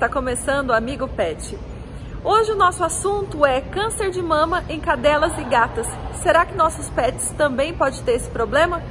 Está começando o Amigo Pet. Hoje o nosso assunto é câncer de mama em cadelas e gatas. Será que nossos pets também podem ter esse problema?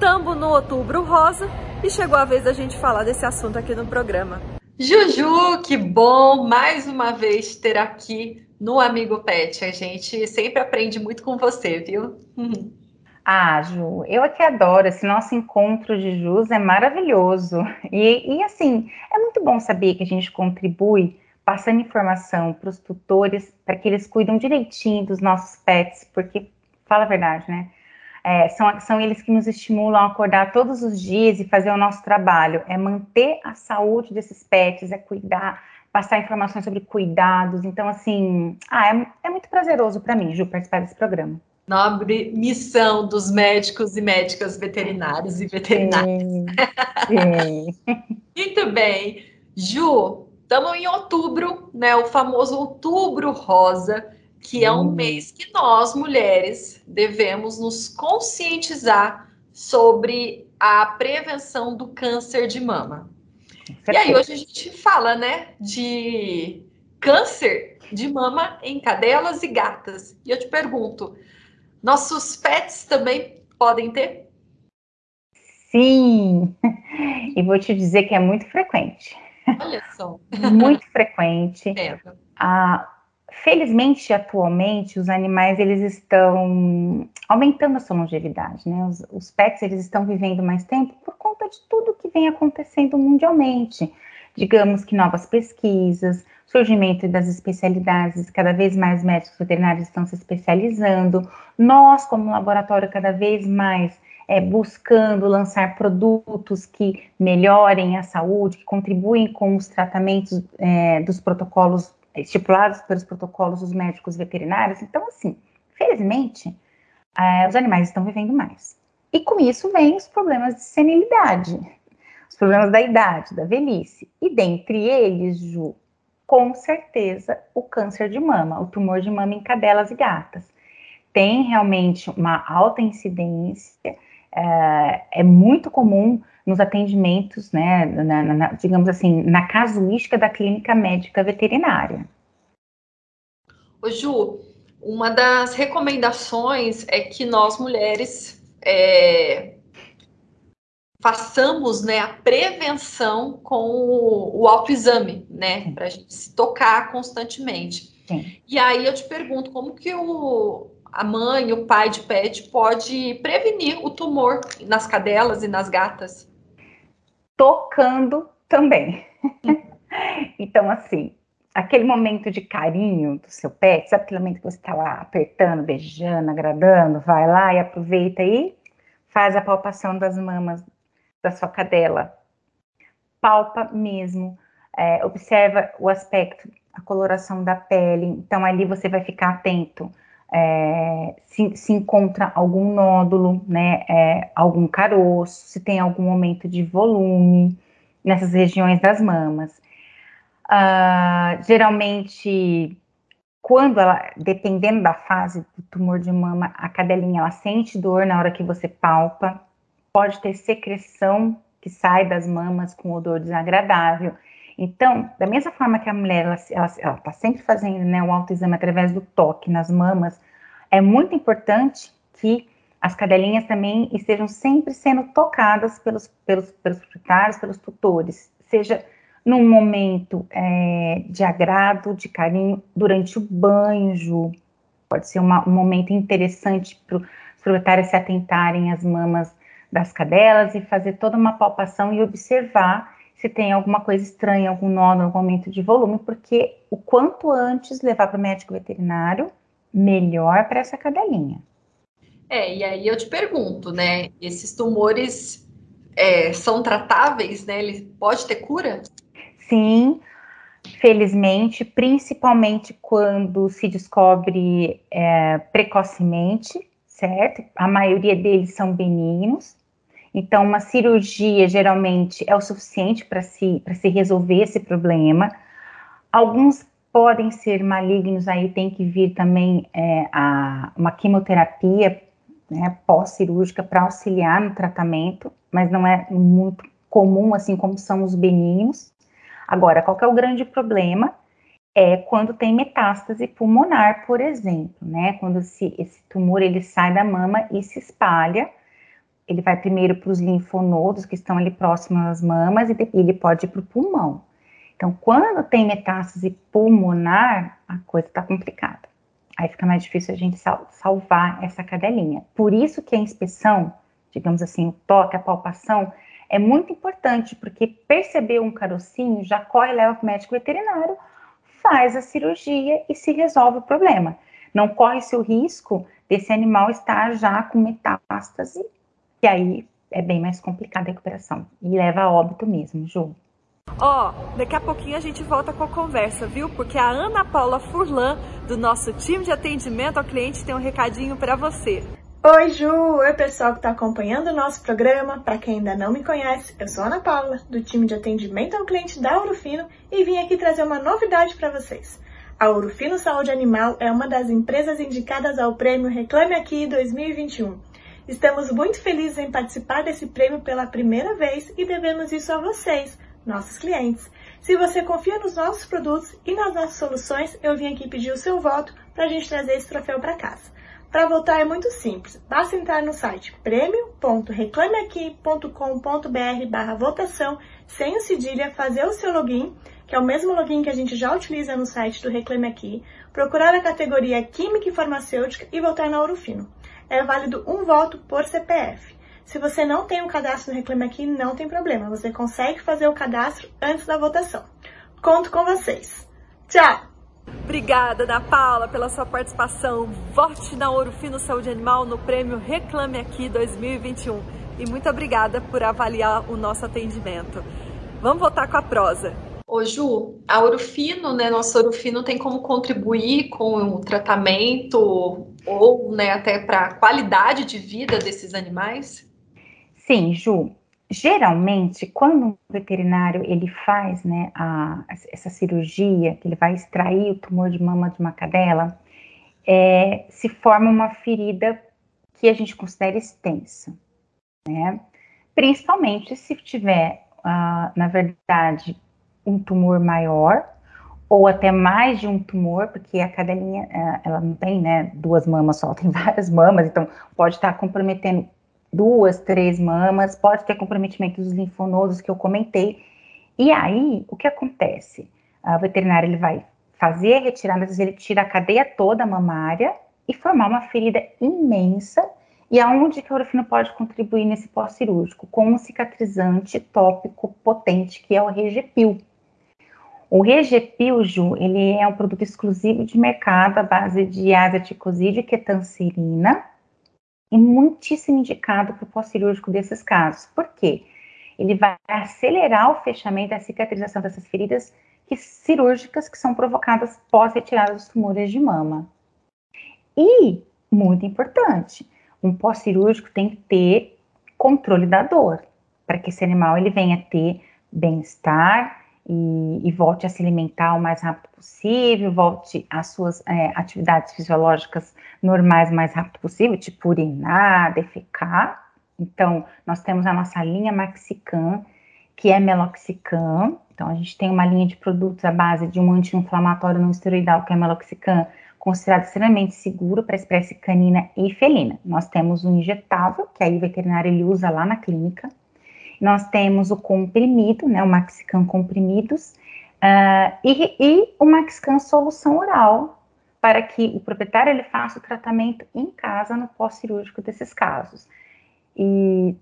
Tambo no outubro rosa e chegou a vez da gente falar desse assunto aqui no programa. Juju, que bom mais uma vez ter aqui no Amigo Pet. A gente sempre aprende muito com você, viu? Ah, Ju, eu aqui adoro. Esse nosso encontro de Jus é maravilhoso. E, e assim, é muito bom saber que a gente contribui passando informação para os tutores, para que eles cuidam direitinho dos nossos pets, porque, fala a verdade, né? É, são, são eles que nos estimulam a acordar todos os dias e fazer o nosso trabalho. É manter a saúde desses pets, é cuidar, passar informações sobre cuidados. Então, assim, ah, é, é muito prazeroso para mim, Ju, participar desse programa nobre missão dos médicos e médicas veterinários e veterinárias. Sim, sim. Muito bem. Ju, estamos em outubro, né? O famoso outubro rosa, que é um hum. mês que nós, mulheres, devemos nos conscientizar sobre a prevenção do câncer de mama. E aí, hoje a gente fala, né, de câncer de mama em cadelas e gatas. E eu te pergunto, nossos pets também podem ter? Sim, e vou te dizer que é muito frequente. Olha só. muito frequente. É. Ah, felizmente, atualmente, os animais eles estão aumentando a sua longevidade, né? Os, os pets eles estão vivendo mais tempo por conta de tudo que vem acontecendo mundialmente. Digamos que novas pesquisas, surgimento das especialidades, cada vez mais médicos veterinários estão se especializando, nós, como laboratório, cada vez mais é, buscando lançar produtos que melhorem a saúde, que contribuem com os tratamentos é, dos protocolos estipulados pelos protocolos dos médicos veterinários. Então, assim, felizmente, é, os animais estão vivendo mais. E com isso vem os problemas de senilidade, os problemas da idade, da velhice. E dentre eles, Ju, com certeza o câncer de mama, o tumor de mama em cadelas e gatas. Tem realmente uma alta incidência, é, é muito comum nos atendimentos, né, na, na, digamos assim, na casuística da clínica médica veterinária. Ô Ju, uma das recomendações é que nós mulheres é, façamos né, a prevenção com o, o autoexame, né? Para a gente se tocar constantemente. Sim. E aí eu te pergunto, como que o, a mãe, o pai de pet pode prevenir o tumor nas cadelas e nas gatas? Tocando também. então, assim, aquele momento de carinho do seu pet, sabe aquele momento que você está lá apertando, beijando, agradando, vai lá e aproveita e faz a palpação das mamas da sua cadela. Palpa mesmo, é, observa o aspecto, a coloração da pele. Então, ali você vai ficar atento. É, se, se, encontra algum nódulo, né, é, algum caroço, se tem algum aumento de volume nessas regiões das mamas. Uh, geralmente, quando ela, dependendo da fase do tumor de mama, a cadelinha ela sente dor na hora que você palpa, pode ter secreção que sai das mamas com odor desagradável. Então, da mesma forma que a mulher ela está sempre fazendo né, o autoexame através do toque nas mamas, é muito importante que as cadelinhas também estejam sempre sendo tocadas pelos, pelos, pelos proprietários, pelos tutores, seja num momento é, de agrado, de carinho, durante o banho, pode ser uma, um momento interessante para os proprietários se atentarem às mamas das cadelas e fazer toda uma palpação e observar se tem alguma coisa estranha, algum nódulo, algum aumento de volume, porque o quanto antes levar para o médico veterinário, melhor para essa cadelinha. É, e aí eu te pergunto, né? Esses tumores é, são tratáveis, né? Ele pode ter cura? Sim. felizmente, principalmente quando se descobre é, precocemente, certo? A maioria deles são benignos. Então, uma cirurgia geralmente é o suficiente para se, se resolver esse problema. Alguns podem ser malignos, aí tem que vir também é, a, uma quimioterapia né, pós-cirúrgica para auxiliar no tratamento, mas não é muito comum, assim como são os benignos. Agora, qual é o grande problema? É quando tem metástase pulmonar, por exemplo, né? Quando esse, tumor ele sai da mama e se espalha, ele vai primeiro para os linfonodos que estão ali próximos às mamas e ele pode ir para o pulmão. Então, quando tem metástase pulmonar, a coisa está complicada. Aí fica mais difícil a gente sal salvar essa cadelinha. Por isso que a inspeção, digamos assim, o toque, a palpação, é muito importante, porque perceber um carocinho, já corre, leva para o médico veterinário, faz a cirurgia e se resolve o problema. Não corre-se o risco desse animal estar já com metástase, que aí é bem mais complicada a recuperação e leva a óbito mesmo, Ju. Ó, oh, daqui a pouquinho a gente volta com a conversa, viu? Porque a Ana Paula Furlan, do nosso time de atendimento ao cliente, tem um recadinho para você. Oi, Ju! Oi, pessoal que está acompanhando o nosso programa. Para quem ainda não me conhece, eu sou Ana Paula, do time de atendimento ao cliente da Ourofino e vim aqui trazer uma novidade para vocês. A Ourofino Saúde Animal é uma das empresas indicadas ao prêmio Reclame Aqui 2021. Estamos muito felizes em participar desse prêmio pela primeira vez e devemos isso a vocês, nossos clientes. Se você confia nos nossos produtos e nas nossas soluções, eu vim aqui pedir o seu voto para a gente trazer esse troféu para casa. Para votar é muito simples, basta entrar no site prêmio.reclameaqui.com.br barra votação, sem o cedilha, fazer o seu login, que é o mesmo login que a gente já utiliza no site do Reclame Aqui, procurar a categoria Química e Farmacêutica e votar na Ourofino. É válido um voto por CPF. Se você não tem um cadastro no Reclame Aqui, não tem problema, você consegue fazer o cadastro antes da votação. Conto com vocês. Tchau! Obrigada, Ana Paula, pela sua participação. Vote na Ouro Fino Saúde Animal no prêmio Reclame Aqui 2021. E muito obrigada por avaliar o nosso atendimento. Vamos voltar com a prosa. Ô Ju, a Orofino, né, nosso Orofino tem como contribuir com o tratamento ou né, até para a qualidade de vida desses animais? Sim, Ju geralmente, quando um veterinário ele faz né, a, essa cirurgia, que ele vai extrair o tumor de mama de uma cadela, é, se forma uma ferida que a gente considera extensa, né? Principalmente se tiver, uh, na verdade, um tumor maior ou até mais de um tumor, porque a cadelinha, uh, ela não tem, né, duas mamas só, tem várias mamas, então pode estar comprometendo duas, três mamas, pode ter comprometimento dos linfonodos que eu comentei. E aí, o que acontece? O veterinário ele vai fazer a retirada, às vezes ele tira a cadeia toda mamária e formar uma ferida imensa. E aonde que a urofino pode contribuir nesse pós-cirúrgico? Com um cicatrizante tópico potente, que é o Regepil. O Regepil, Ju, ele é um produto exclusivo de mercado à base de azaticoside e ketanserina, e muitíssimo indicado para o pós-cirúrgico desses casos. Por quê? Ele vai acelerar o fechamento da cicatrização dessas feridas que, cirúrgicas que são provocadas pós-retirada dos tumores de mama. E, muito importante, um pós-cirúrgico tem que ter controle da dor, para que esse animal ele venha ter bem-estar e, e, volte a se alimentar o mais rápido possível, volte às suas é, atividades fisiológicas normais o mais rápido possível, tipo urinar, defecar. Então, nós temos a nossa linha Maxicam, que é meloxicam. Então, a gente tem uma linha de produtos à base de um anti-inflamatório não esteroidal, que é meloxicam, considerado extremamente seguro para espécie canina e felina. Nós temos o injetável, que aí o veterinário ele usa lá na clínica, nós temos o comprimido, né, o Maxicam comprimidos, uh, e, e, o Maxicam solução oral, para que o proprietário ele faça o tratamento em casa no pós-cirúrgico desses casos. E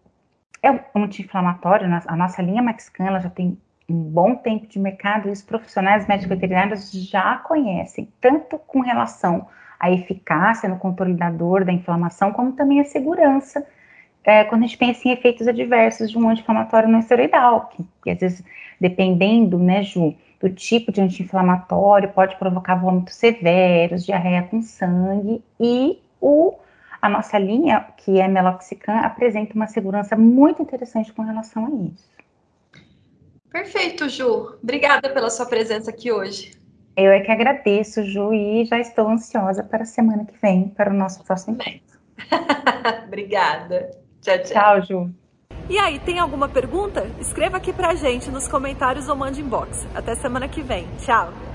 é um anti-inflamatório, a nossa linha Maxicam ela já tem um bom tempo de mercado e os profissionais médicos veterinários já conhecem, tanto com relação à eficácia no controle da dor, da inflamação, como também a segurança é, quando a gente pensa em efeitos adversos de um anti-inflamatório não esteroidal, que, que às vezes, dependendo, né, Ju, do tipo de anti-inflamatório, pode provocar vômitos severos, diarreia com sangue, e o, a nossa linha, que é meloxicam, apresenta uma segurança muito interessante com relação a isso. Perfeito, Ju. Obrigada pela sua presença aqui hoje. Eu é que agradeço, Ju, e já estou ansiosa para a semana que vem, para o nosso próximo encontro. Obrigada. Tchau, tchau. Tchau, Ju. E aí, tem alguma pergunta? Escreva aqui pra gente nos comentários ou mande inbox. Até semana que vem. Tchau!